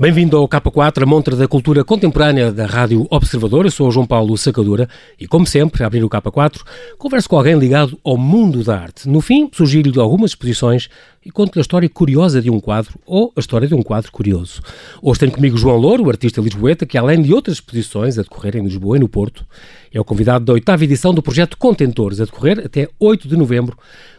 Bem-vindo ao K4, a montra da cultura contemporânea da Rádio Observador. Eu sou o João Paulo Sacadura e, como sempre, a abrir o K4, converso com alguém ligado ao mundo da arte. No fim, sugiro-lhe algumas exposições e conto a história curiosa de um quadro ou a história de um quadro curioso. Hoje tenho comigo João Louro, artista lisboeta, que além de outras exposições a decorrer em Lisboa e no Porto, é o convidado da oitava edição do projeto Contentores, a decorrer até 8 de novembro,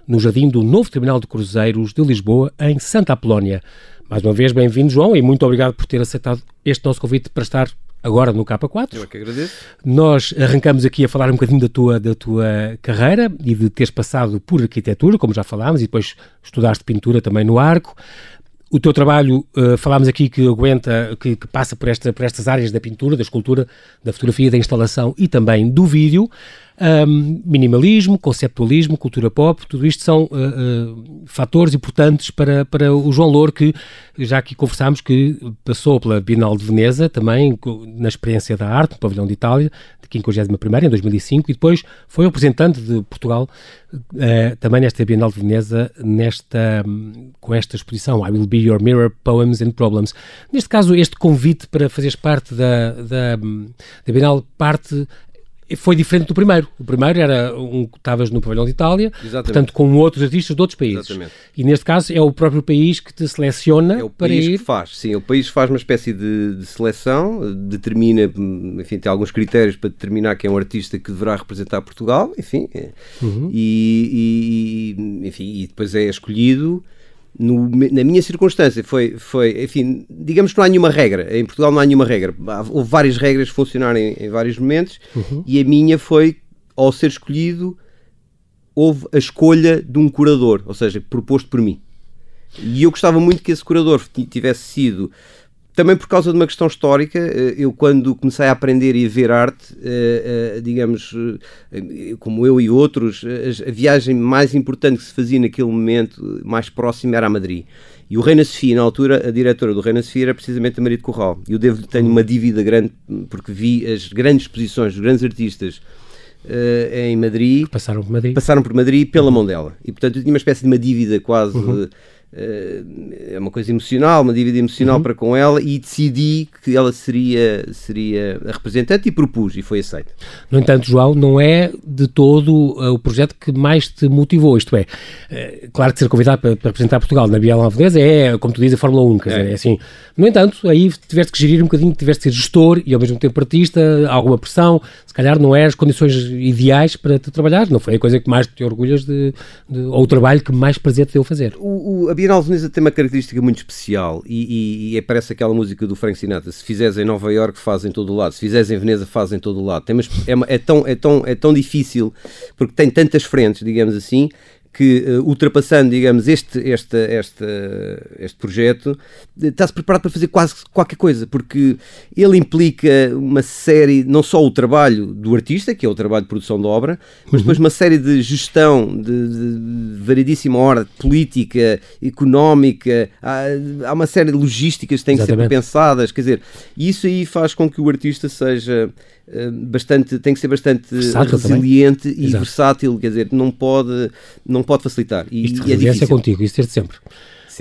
no jardim do novo Terminal de Cruzeiros de Lisboa, em Santa Apolónia. Mais uma vez, bem-vindo, João, e muito obrigado por ter aceitado este nosso convite para estar agora no K4. Eu é que agradeço. Nós arrancamos aqui a falar um bocadinho da tua, da tua carreira e de teres passado por arquitetura, como já falámos, e depois estudaste pintura também no Arco. O teu trabalho, uh, falámos aqui que aguenta, que, que, passa por, esta, por estas áreas da pintura, da escultura, da fotografia, da instalação e também do vídeo. Um, minimalismo, conceptualismo, cultura pop, tudo isto são uh, uh, fatores importantes para, para o João Louro, que já aqui conversámos que passou pela Bienal de Veneza, também na experiência da arte, no Pavilhão de Itália, de 51 em 2005, e depois foi representante de Portugal uh, também nesta Bienal de Veneza, nesta, um, com esta exposição I Will Be Your Mirror, Poems and Problems. Neste caso, este convite para fazeres parte da, da, da Bienal parte foi diferente do primeiro. O primeiro era um estavas no pavilhão de Itália, Exatamente. portanto com outros artistas de outros países. Exatamente. E neste caso é o próprio país que te seleciona é o para país ir. que faz, sim, o país faz uma espécie de, de, seleção, determina, enfim, tem alguns critérios para determinar quem é um artista que deverá representar Portugal, enfim, uhum. e, e, enfim, e depois é escolhido no, na minha circunstância foi, foi, enfim, digamos que não há nenhuma regra. Em Portugal não há nenhuma regra. Houve várias regras que funcionaram em, em vários momentos uhum. e a minha foi, ao ser escolhido, houve a escolha de um curador, ou seja, proposto por mim. E eu gostava muito que esse curador tivesse sido também por causa de uma questão histórica, eh, eu quando comecei a aprender e a ver arte, eh, eh, digamos, como eu e outros, a viagem mais importante que se fazia naquele momento, mais próximo, era a Madrid. E o Reina Sofia, na altura, a diretora do Reina Sofia era precisamente a Maria de Corral. E eu devo, tenho uma dívida grande, porque vi as grandes exposições dos grandes artistas Uh, em Madrid. Passaram por Madrid. Passaram por Madrid pela mão dela. E portanto eu tinha uma espécie de uma dívida quase uhum é uma coisa emocional, uma dívida emocional uhum. para com ela e decidi que ela seria, seria a representante e propus e foi aceita. No entanto, João, não é de todo uh, o projeto que mais te motivou, isto é, uh, claro que ser convidado para, para, representar Portugal na Bienal Veneza é, como tu dizes, a Fórmula 1, quer é. dizer, é assim. No entanto, aí tiveste que gerir um bocadinho, tiveste que ser gestor e ao mesmo tempo artista, alguma pressão, se calhar não é as condições ideais para te trabalhar, não foi a coisa que mais te orgulhas de, de ou o trabalho que mais prazer te deu fazer. O, o, Bienal de Veneza tem uma característica muito especial e, e, e parece aquela música do Frank Sinatra: se fizeres em Nova York, faz em todo o lado, se fizeres em Veneza, faz em todo o lado. Tem uma, é, é, tão, é, tão, é tão difícil porque tem tantas frentes, digamos assim, que uh, ultrapassando, digamos, este, este, este, este projeto, está-se preparado para fazer quase qualquer coisa, porque ele implica uma série, não só o trabalho do artista, que é o trabalho de produção de obra, mas uhum. depois uma série de gestão de, de variedíssima ordem, política, económica, há, há, uma série de logísticas que têm Exatamente. que ser pensadas, quer dizer, isso aí faz com que o artista seja eh, bastante, tem que ser bastante versátil resiliente também. e Exato. versátil, quer dizer, não pode, não pode facilitar. E, Isto e é, difícil. é contigo, isso desde sempre.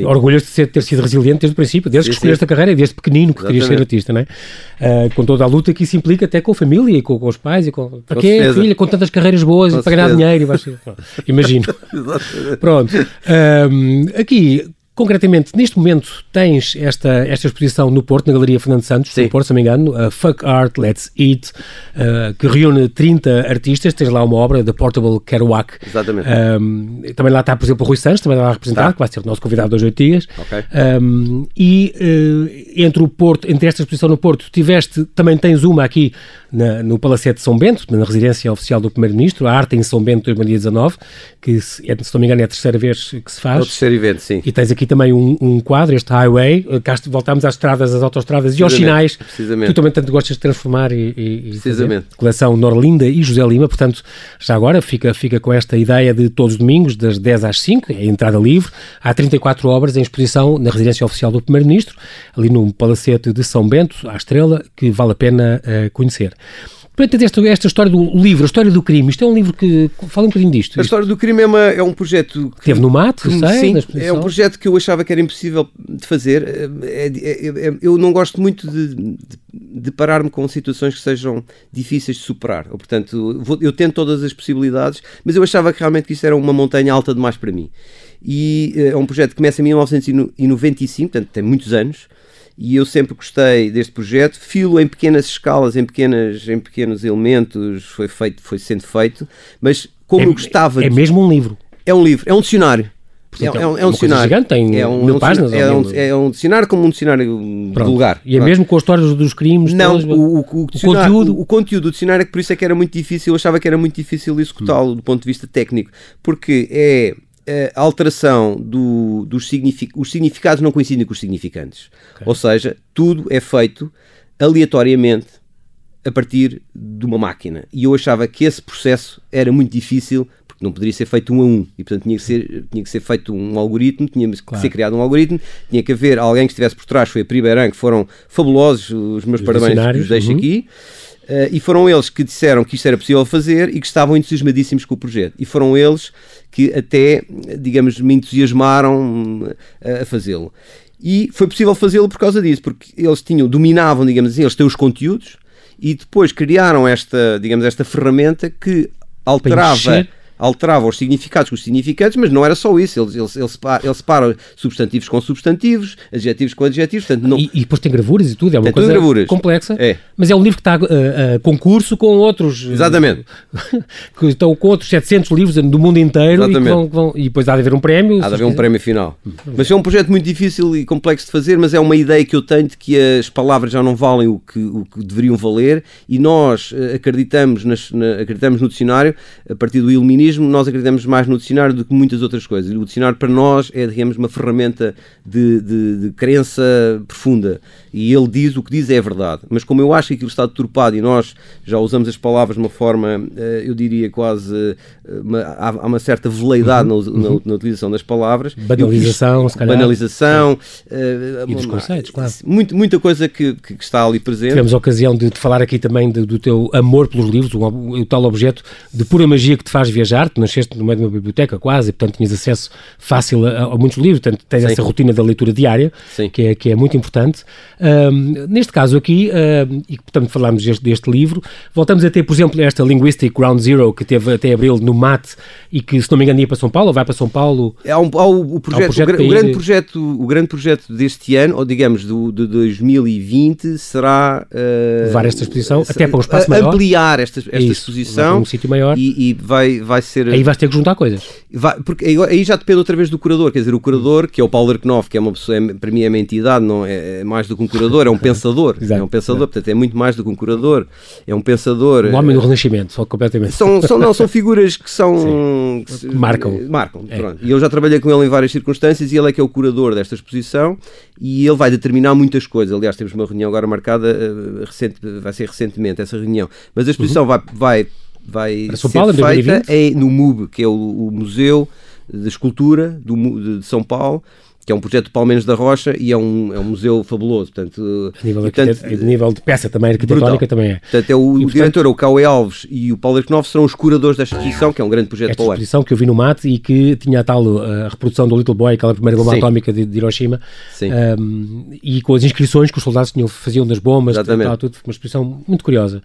Orgulhas de ser, ter sido resiliente desde o princípio, desde sim, que escolheste sim. a carreira, desde pequenino que Exatamente. querias ser artista, não é? Uh, com toda a luta que isso implica, até com a família e com, com os pais. E com, para quê, filha, com tantas carreiras boas com para ganhar dinheiro? E vais, imagino. Pronto. Um, aqui, Concretamente, neste momento tens esta, esta exposição no Porto, na Galeria Fernando Santos, Sim. no Porto, se não me engano, uh, Fuck Art, Let's Eat, uh, que reúne 30 artistas. Tens lá uma obra da Portable Kerouac. Exatamente. Um, também lá está, por exemplo, o Rui Santos, também lá representado, tá. que vai ser o nosso convidado hoje oito dias. Okay. Um, e uh, entre o Porto, entre esta exposição no Porto, tiveste, também tens uma aqui na, no Palacete de São Bento, na residência oficial do Primeiro-Ministro, a Arte em São Bento 2019, que, se, é, se não me engano, é a terceira vez que se faz. É o terceiro evento, sim. E tens aqui também um, um quadro, este Highway, cá voltamos às estradas, às autostradas e aos sinais. Tu também tanto gostas de transformar e, e, Precisamente. Fazer. Coleção Norlinda e José Lima, portanto, já agora fica, fica com esta ideia de todos os domingos, das 10 às 5, é entrada livre. Há 34 obras em exposição na residência oficial do Primeiro-Ministro, ali no Palacete de São Bento, à Estrela, que vale a pena uh, conhecer. Portanto, esta, esta história do livro, a história do crime, isto é um livro que. Fala um bocadinho disto. A história do crime é, uma, é um projeto. Que, Teve no mato, que, sei, sim, é um projeto que eu achava que era impossível de fazer. É, é, é, eu não gosto muito de, de, de parar-me com situações que sejam difíceis de superar. Ou, portanto, vou, eu tento todas as possibilidades, mas eu achava que realmente que isso era uma montanha alta demais para mim. E é um projeto que começa em 1995, portanto tem muitos anos e eu sempre gostei deste projeto. Filo em pequenas escalas, em, pequenas, em pequenos elementos, foi feito, foi sendo feito, mas como é, eu gostava. É mesmo um livro. É um livro, é um dicionário. É, é, um, é um dicionário. Gigante, tem é um, mil páginas. É um, é um dicionário como um dicionário Pronto. vulgar. E é mesmo com as histórias dos crimes? Não, todas, o, o, o, conteúdo. O, conteúdo do dicionário é que por isso é que era muito difícil, eu achava que era muito difícil executá-lo hum. do ponto de vista técnico, porque é a alteração do, dos signific, os significados não coincidem com os significantes. Okay. Ou seja, tudo é feito aleatoriamente a partir de uma máquina. E eu achava que esse processo era muito difícil porque não poderia ser feito um a um e portanto tinha que ser, tinha que ser feito um algoritmo, tinha que claro. ser criado um algoritmo, tinha que haver alguém que estivesse por trás, foi a Priberan, que foram fabulosos, os meus os parabéns que os deixo uhum. aqui. Uh, e foram eles que disseram que isto era possível fazer e que estavam entusiasmadíssimos com o projeto. E foram eles que até, digamos, me entusiasmaram uh, a fazê-lo. E foi possível fazê-lo por causa disso, porque eles tinham, dominavam, digamos assim, eles têm os conteúdos e depois criaram esta, digamos, esta ferramenta que alterava alterava os significados com os significantes, mas não era só isso. Ele, ele, ele, separa, ele separa substantivos com substantivos, adjetivos com adjetivos. Portanto, não... e, e depois tem gravuras e tudo, é uma tem coisa gravuras. complexa. É. Mas é um livro que está a, uh, uh, concurso com outros. Exatamente. que estão com outros 700 livros do mundo inteiro e, vão, vão, e, depois há de haver um prémio. Há de haver um prémio final. Hum. Mas é um projeto muito difícil e complexo de fazer, mas é uma ideia que eu tenho de que as palavras já não valem o que, o que deveriam valer e nós acreditamos, nas, na, acreditamos no dicionário, a partir do iluminismo, nós acreditamos mais no dicionário do que muitas outras coisas. O dicionário para nós é, digamos, uma ferramenta de, de, de crença profunda. E ele diz o que diz é verdade. Mas como eu acho que aquilo está deturpado e nós já usamos as palavras de uma forma, eh, eu diria quase, eh, uma, há uma certa veleidade uhum, na, uhum. na, utilização das palavras. Banalização, se calhar. Banalização. Uh, e dos conceitos, claro. Muito, muita coisa que, que, está ali presente. Tivemos a ocasião de, de falar aqui também de, do teu amor pelos livros, o, o, tal objeto de pura magia que te faz viajar. Tu nasceste no meio de uma biblioteca quase, e portanto tinhas acesso fácil a, a muitos livros, portanto tens Sim. essa rotina da leitura diária, que é, que é muito importante. Um, neste caso aqui, um, e portanto falámos deste, deste, livro, voltamos a ter, por exemplo, esta Linguistic Ground Zero, que teve até abril no MAT e que, se não me engano, ia para São Paulo, ou vai para São Paulo. Há, um, há o, o, projeto, um projeto o, o, grande projeto, o grande projeto deste ano, ou digamos do, de 2020, será uh, levar esta exposição até para um espaço maior. Ampliar esta, esta Isso, exposição um sítio maior e, e, vai, vai ser. Aí vais ter que juntar coisas. Vai, porque aí já depende outra vez do curador, quer dizer, o curador, que é o Paulo Erknoff, que é uma pessoa, é, para mim é uma entidade, não é, é mais do que um curador, é um pensador. é um pensador, portanto é muito mais do que um curador, é um pensador. O homem do Renascimento, só completamente. São, são, não, são figuras que são. Que marcam. Marcam, é. pronto. E eu já trabalhei com ele em várias circunstâncias e ele é que é o curador desta exposição e ele vai determinar muitas coisas. Aliás, temos uma reunião agora marcada, uh, recente, vai ser recentemente essa reunião. Mas a exposição uhum. vai, vai vai Para São Paulo, ser feita é no MUB, que é o, o Museu de Escultura do, de, de São Paulo, que é um projeto de Palmeiras da Rocha e é um, é um museu fabuloso. Portanto, a nível, portanto, de, nível de peça também, arquitetónica brutal. também é. Portanto, é o, e, o diretor, é o Cauê Alves e o Paulo Erknoff serão os curadores desta exposição, que é um grande projeto para o exposição que eu vi no MAT e que tinha a tal a reprodução do Little Boy, aquela primeira bomba Sim. atómica de, de Hiroshima, um, e com as inscrições que os soldados tinham, faziam das bombas, tal, tudo, uma exposição muito curiosa.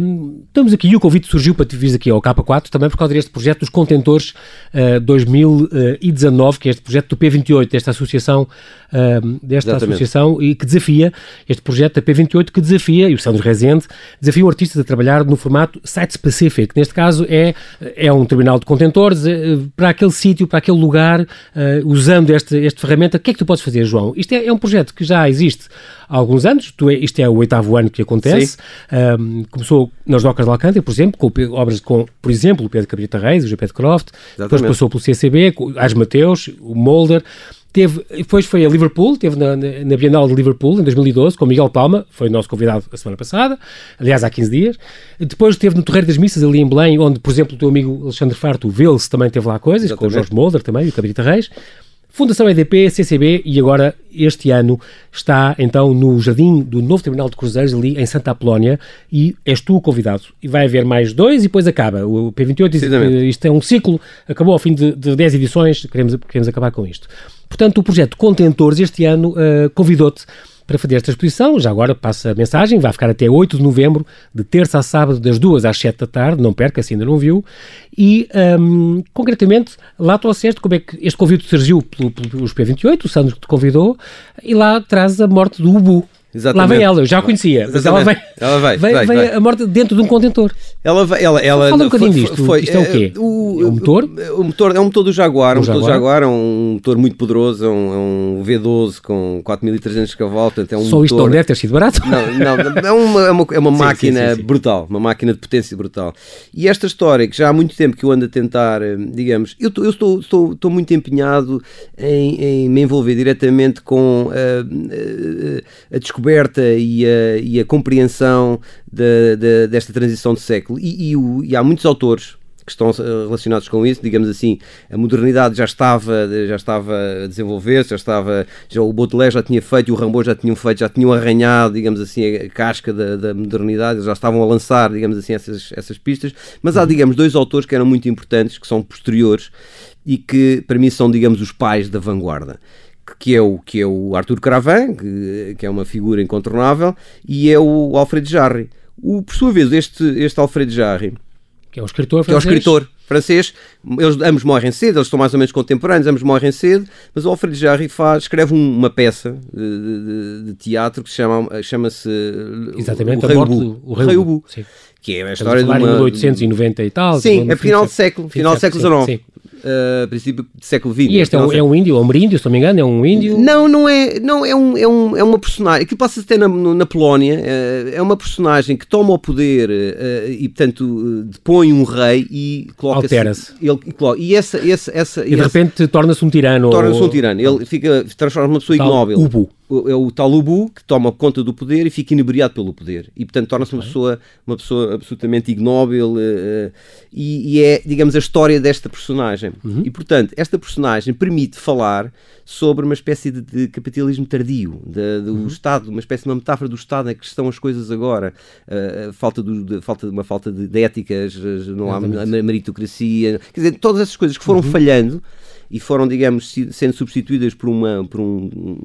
Um, estamos aqui, e o convite surgiu para te vir aqui ao K4, também por causa deste projeto dos contentores uh, 2019, que é este projeto do P28, desta associação uh, desta Exatamente. associação e que desafia, este projeto da P28 que desafia, e o Sandro Rezende, desafia o artista a trabalhar no formato site-specific, neste caso é, é um terminal de contentores, é, para aquele sítio, para aquele lugar, uh, usando este, esta ferramenta, o que é que tu podes fazer, João? Isto é, é um projeto que já existe há alguns anos, tu, é, isto é o oitavo ano que acontece, um, começou nas docas de Alcântara, por exemplo, com obras com, por exemplo, o Pedro Cabrita Reis, o G.P. Croft, Exatamente. depois passou pelo CCB, as Mateus, o Molder, Teve, depois foi a Liverpool, teve na, na, Bienal de Liverpool em 2012 com Miguel Palma, foi nosso convidado a semana passada, aliás há 15 dias. Depois teve no Torreiro das Missas ali em Belém, onde, por exemplo, o teu amigo Alexandre Farto, o Velse, também teve lá coisas, Exatamente. com o Jorge Molder também, o Cabrita Reis. Fundação EDP, CCB e agora este ano está então no jardim do novo Terminal de Cruzeiros ali em Santa Apolónia e és tu o convidado. E vai haver mais dois e depois acaba. O P28 diz que isto é um ciclo, acabou ao fim de, de 10 edições, queremos, queremos acabar com isto. Portanto, o projeto Contentores este ano uh, convidou-te para fazer esta exposição. Já agora passa a mensagem, vai ficar até 8 de novembro, de terça a sábado, das 2 às 7 da tarde, não perca, se ainda não viu. E, um, concretamente, lá trouxeste como é que este convite surgiu pelos P28, o Sandro te convidou, e lá traz a morte do Ubu. Exatamente. Lá vem ela, eu já a conhecia, mas ela vem, ela vai, vem, vem a morte dentro de um contentor. Ela, ela, ela Fala um bocadinho disto. Foi, isto é o quê? O, é um motor? O, o, motor é um motor do Jaguar, um, motor Jaguar. do Jaguar, é um motor muito poderoso, é um, é um V12 com 4.300 cavalos, portanto é um Só motor... isto não deve ter sido barato? Não, não é uma, é uma, é uma sim, máquina sim, sim, brutal, uma máquina de potência brutal. E esta história, que já há muito tempo que eu ando a tentar, eh, digamos, eu, eu estou, estou, estou muito empenhado em, em me envolver diretamente com a, eh, a, a descoberta e a, e a compreensão de, de, desta transição de século. E, e, o, e há muitos autores que estão eh, relacionados com isso, digamos assim, a modernidade já estava, já estava a desenvolver-se, já estava, já o Baudelaire já tinha feito, o Rambaud já tinham feito, já tinham arranhado, digamos assim, a casca da, da modernidade, já estavam a lançar, digamos assim, essas, essas pistas, mas há, digamos, dois autores que eram muito importantes, que são posteriores e que, para mim, são, digamos, os pais da vanguarda que é o, que é o Arthur Cravan, que, que é uma figura incontornável, e é o Alfred Jarry. O, por sua vez, este, este Alfred Jarry, que é o escritor francês, que é o escritor francês, eles ambos morrem cedo, eles estão mais ou menos contemporâneos, ambos morrem cedo, mas o Alfred Jarry faz, escreve uma peça de, de, de teatro que chama, chama-se Exatamente, o Rei Ubu. O Rei Ubu. Que é a história de uma... em 1890 e tal. Sim, é final de século, final do século XIX uh, princípio do século XX. E este é um, é um índio, é um índio, se não me engano, é um índio? Não, não é, não, é, um, é, um, é uma personagem, que passa até na, na Polónia, uh, é uma personagem que toma o poder uh, e, portanto, depõe um rei e coloca-se... Altera-se. E, essa, essa, essa, e de repente torna-se um tirano. Torna-se um tirano, ele fica, transforma-se numa pessoa ignóbil. Ubu é o tal Ubu que toma conta do poder e fica inebriado pelo poder e portanto torna-se uma pessoa uma pessoa absolutamente ignóbil uh, e, e, é digamos a história desta personagem uhum. e portanto esta personagem permite falar sobre uma espécie de, de capitalismo tardio de, do uhum. Estado uma espécie de uma metáfora do Estado em que estão as coisas agora uh, falta do, de, falta uma falta de, de éticas não há meritocracia quer dizer todas essas coisas que foram uhum. falhando e foram digamos sendo substituídas por uma por um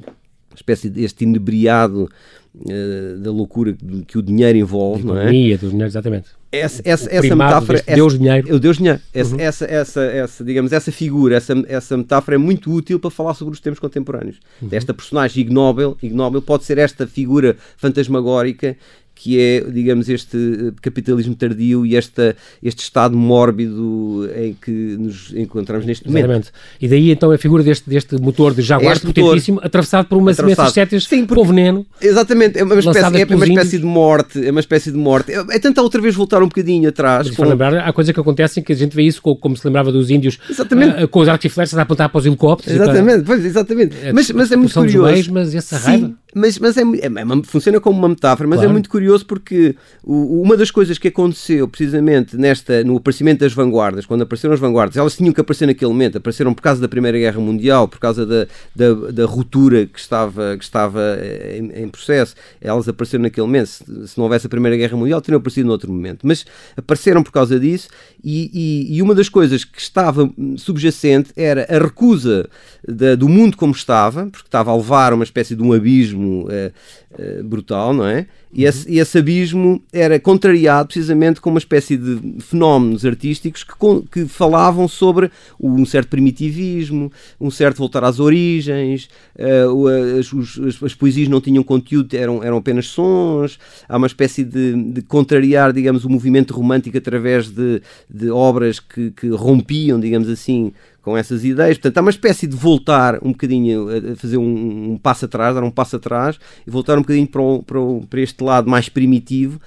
espécie deste inebriado uh, da loucura que o dinheiro envolve, não é? do dinheiro, exatamente. Essa, essa, essa metáfora. Essa, Deus dinheiro. O Deus dinheiro. Essa, uhum. essa, essa, essa, digamos, essa figura, essa, essa metáfora é muito útil para falar sobre os tempos contemporâneos. Uhum. Esta personagem ignóbil, ignóbil pode ser esta figura fantasmagórica que é, digamos, este eh, capitalismo tardio e esta, este estado mórbido em que nos encontramos neste momento. Exatamente. E daí então a figura deste, deste motor de Jaguar este potentíssimo, motor, atravessado por umas imensas setas Sim, por, com veneno. Exatamente, é uma espécie, é uma espécie de morte, é uma espécie de morte. É, é tentar outra vez voltar um bocadinho atrás. Com... lembrar, há coisas que acontecem que a gente vê isso como, como se lembrava dos índios uh, com os arcos e flechas a apontar para os helicópteros. Exatamente, para... pois, exatamente. É, mas, mas é muito curioso. mas essa raiva... Mas, mas é, é, é, funciona como uma metáfora, mas é claro. é muito curioso porque o, uma das coisas que aconteceu precisamente nesta, no aparecimento das vanguardas, quando apareceram as vanguardas, elas tinham que aparecer naquele momento, apareceram por causa da Primeira Guerra Mundial, por causa da, da, da ruptura que estava, que estava eh, em, em, processo, elas apareceram naquele momento. Se, se, não houvesse a Primeira Guerra Mundial, teriam aparecido noutro momento. Mas apareceram por causa disso e, e, e uma das coisas que estava subjacente era a recusa da, do mundo como estava, porque estava a levar uma espécie de um abismo uh, uh, brutal, não é? E, esse, esse abismo era contrariado precisamente com uma espécie de fenómenos artísticos que, que falavam sobre um certo primitivismo, um certo voltar às origens, uh, as, os, as, poesias não tinham conteúdo, eram, eram apenas sons, há uma espécie de, de contrariar, digamos, o movimento romântico através de, de obras que, que rompiam, digamos assim, com essas ideias. Portanto, há uma espécie de voltar um bocadinho, a fazer um, um passo atrás, dar um passo atrás e voltar um bocadinho para, o, para, o, para este lado mais primitivo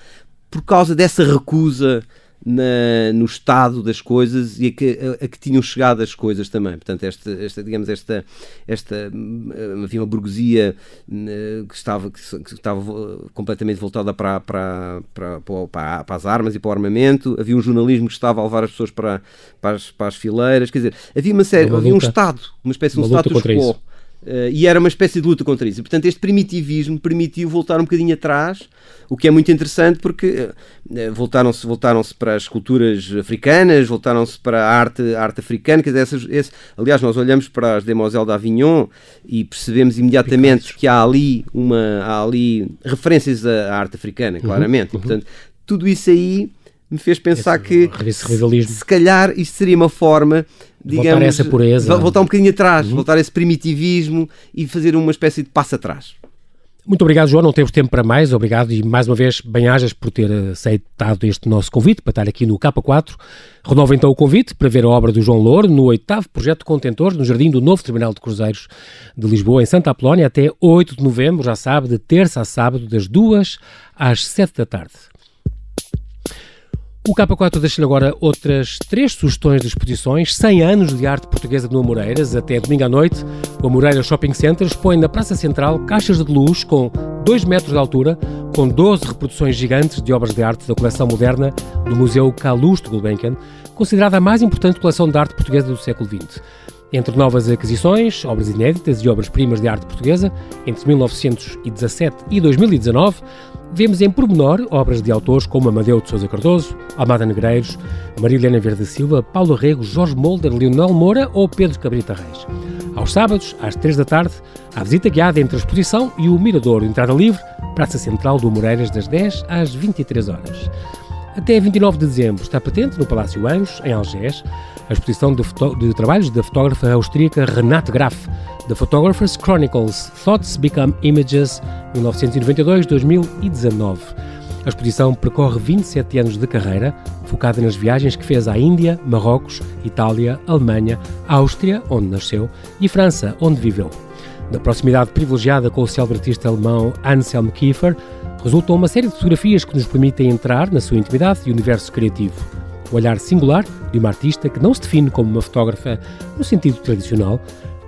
por causa dessa recusa na, no estado das coisas e a que, a, a que, tinham chegado as coisas também. Portanto, esta, esta digamos, esta, esta havia uma burguesia eh, que estava, que, estava completamente voltada para, para, para, para, para as armas e para o armamento, havia um jornalismo que estava a levar as pessoas para, para, as, para as fileiras, quer dizer, havia uma série, havia um Estado, uma espécie de um status quo. Uh, e era uma espécie de luta contra isso. Portanto, este primitivismo permitiu voltar um bocadinho atrás, o que é muito interessante porque uh, voltaram-se voltaram para as culturas africanas, voltaram-se para a arte, a arte africana. Quer dizer, essas, esse, aliás, nós olhamos para as Demoiselles d'Avignon e percebemos imediatamente Picasso. que há ali, uma, há ali referências à arte africana, uhum, claramente. Uhum, uhum. E, portanto, tudo isso aí me fez pensar esse, que se calhar isto seria uma forma digamos, voltar a essa pureza. voltar um bocadinho atrás, uhum. voltar a esse primitivismo e fazer uma espécie de passo atrás. Muito obrigado, João. Não temos tempo para mais. Obrigado e mais uma vez, bem-ajas por ter aceitado este nosso convite para estar aqui no K4. Renovo então o convite para ver a obra do João Louro no oitavo projeto de contentores no Jardim do Novo Terminal de Cruzeiros de Lisboa, em Santa Apolónia, até 8 de novembro, já sabe, de terça a sábado, das 2 às 7 da tarde. O K4 deixa-lhe agora outras três sugestões de exposições. 100 anos de arte portuguesa no Amoreiras, até domingo à noite. O Amoreiras Shopping Center expõe na Praça Central caixas de luz com 2 metros de altura, com 12 reproduções gigantes de obras de arte da coleção moderna do Museu Calouste Gulbenkian, considerada a mais importante coleção de arte portuguesa do século XX. Entre novas aquisições, obras inéditas e obras-primas de arte portuguesa, entre 1917 e 2019, Vemos em pormenor obras de autores como Amadeu de Sousa Cardoso, Almada Negreiros, Marilena Verde Silva, Paulo Rego, Jorge Molder, Leonel Moura ou Pedro Cabrita Reis. Aos sábados, às três da tarde, a visita guiada entre a exposição e o Mirador, entrada livre, Praça Central do Moreiras, das 10 às 23 horas. Até 29 de dezembro está patente no Palácio Anjos, em Algés, a exposição de, de trabalhos da fotógrafa austríaca Renate Graf, The Photographer's Chronicles Thoughts Become Images 1992-2019. A exposição percorre 27 anos de carreira, focada nas viagens que fez à Índia, Marrocos, Itália, Alemanha, Áustria, onde nasceu, e França, onde viveu. Da proximidade privilegiada com o célebre artista alemão Anselm Kiefer, resultam uma série de fotografias que nos permitem entrar na sua intimidade e universo criativo. O olhar singular de uma artista que não se define como uma fotógrafa no sentido tradicional,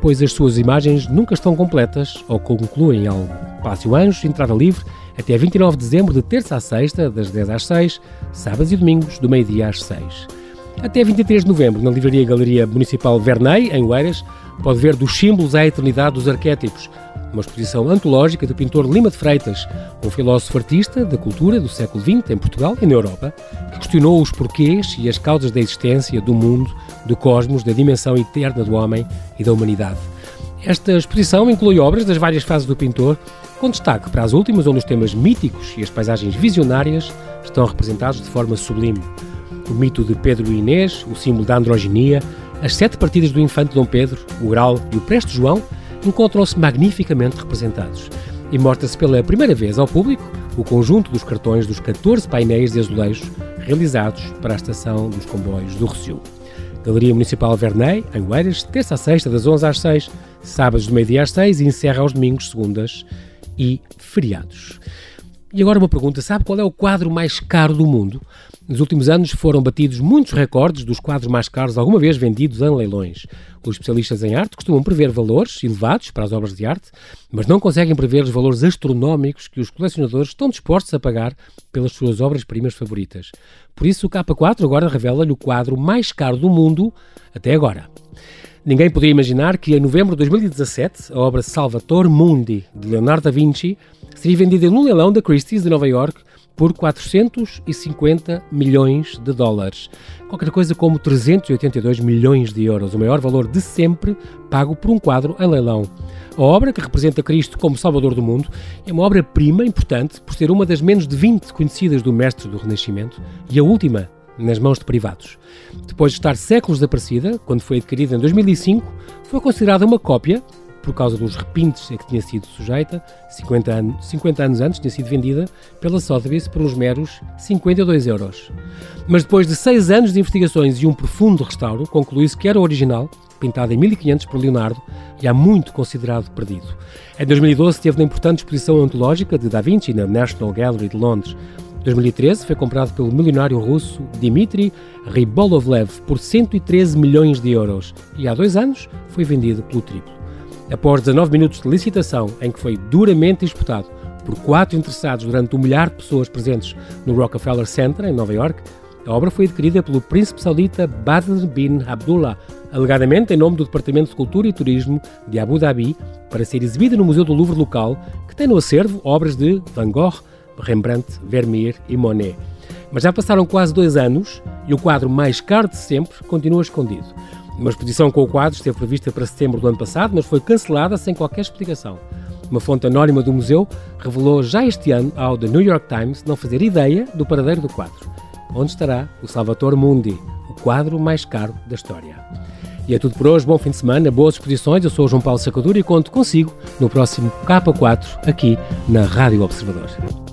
pois as suas imagens nunca estão completas ou concluem ao Palácio Anjos, entrada livre, até 29 de dezembro, de terça a sexta, das 10 às 6, sábados e domingos, do meio-dia às 6. Até 23 de novembro, na Livraria Galeria Municipal Vernei, em Oeiras, pode ver dos símbolos à eternidade dos arquétipos, uma exposição antológica do pintor Lima de Freitas, um filósofo artista da cultura do século XX em Portugal e na Europa, que questionou os porquês e as causas da existência, do mundo, do cosmos, da dimensão eterna do homem e da humanidade. Esta exposição inclui obras das várias fases do pintor, com destaque para as últimas, onde os temas míticos e as paisagens visionárias estão representados de forma sublime. O mito de Pedro e Inês, o símbolo da androginia, as sete partidas do infante Dom Pedro, o Grau e o Preste João encontram-se magnificamente representados. E mostra-se pela primeira vez ao público o conjunto dos cartões dos 14 painéis de azulejos realizados para a estação dos comboios do Rossio. Galeria Municipal Vernei, em Oeiras, terça a sexta, das 11 às 6, sábados do meio-dia às 6 e encerra aos domingos, segundas e feriados. E agora uma pergunta: sabe qual é o quadro mais caro do mundo? Nos últimos anos foram batidos muitos recordes dos quadros mais caros alguma vez vendidos em leilões. Os especialistas em arte costumam prever valores elevados para as obras de arte, mas não conseguem prever os valores astronómicos que os colecionadores estão dispostos a pagar pelas suas obras-primas favoritas. Por isso, o K4 agora revela-lhe o quadro mais caro do mundo até agora. Ninguém podia imaginar que em novembro de 2017 a obra Salvator Mundi, de Leonardo da Vinci, seria vendida num leilão da Christie's de Nova York por 450 milhões de dólares. Qualquer coisa como 382 milhões de euros, o maior valor de sempre pago por um quadro em leilão. A obra, que representa Cristo como Salvador do mundo, é uma obra-prima importante por ser uma das menos de 20 conhecidas do mestre do Renascimento e a última nas mãos de privados. Depois de estar séculos desaparecida, quando foi adquirida em 2005, foi considerada uma cópia por causa dos repintes a que tinha sido sujeita, 50, an 50 anos antes tinha sido vendida pela Sotheby's por uns meros 52 euros. Mas depois de seis anos de investigações e um profundo restauro, concluiu-se que era original, pintado em 1500 por Leonardo e há muito considerado perdido. Em 2012 teve na importante exposição antológica de Da Vinci na National Gallery de Londres. 2013 foi comprado pelo milionário russo Dmitry Rybolovlev por 113 milhões de euros e há dois anos foi vendido pelo triplo. Após 19 minutos de licitação, em que foi duramente disputado por quatro interessados durante um milhar de pessoas presentes no Rockefeller Center, em Nova York, a obra foi adquirida pelo príncipe saudita Badr bin Abdullah, alegadamente em nome do Departamento de Cultura e Turismo de Abu Dhabi, para ser exibida no Museu do Louvre local, que tem no acervo obras de Van Gogh, Rembrandt, Vermeer e Monet. Mas já passaram quase dois anos e o quadro mais caro de sempre continua escondido. Uma exposição com o quadro esteve prevista para setembro do ano passado, mas foi cancelada sem qualquer explicação. Uma fonte anónima do museu revelou já este ano ao The New York Times não fazer ideia do paradeiro do quadro. Onde estará o Salvatore Mundi, o quadro mais caro da história? E é tudo por hoje. Bom fim de semana, boas exposições. Eu sou o João Paulo Sacadura e conto consigo no próximo K4 aqui na Rádio Observador.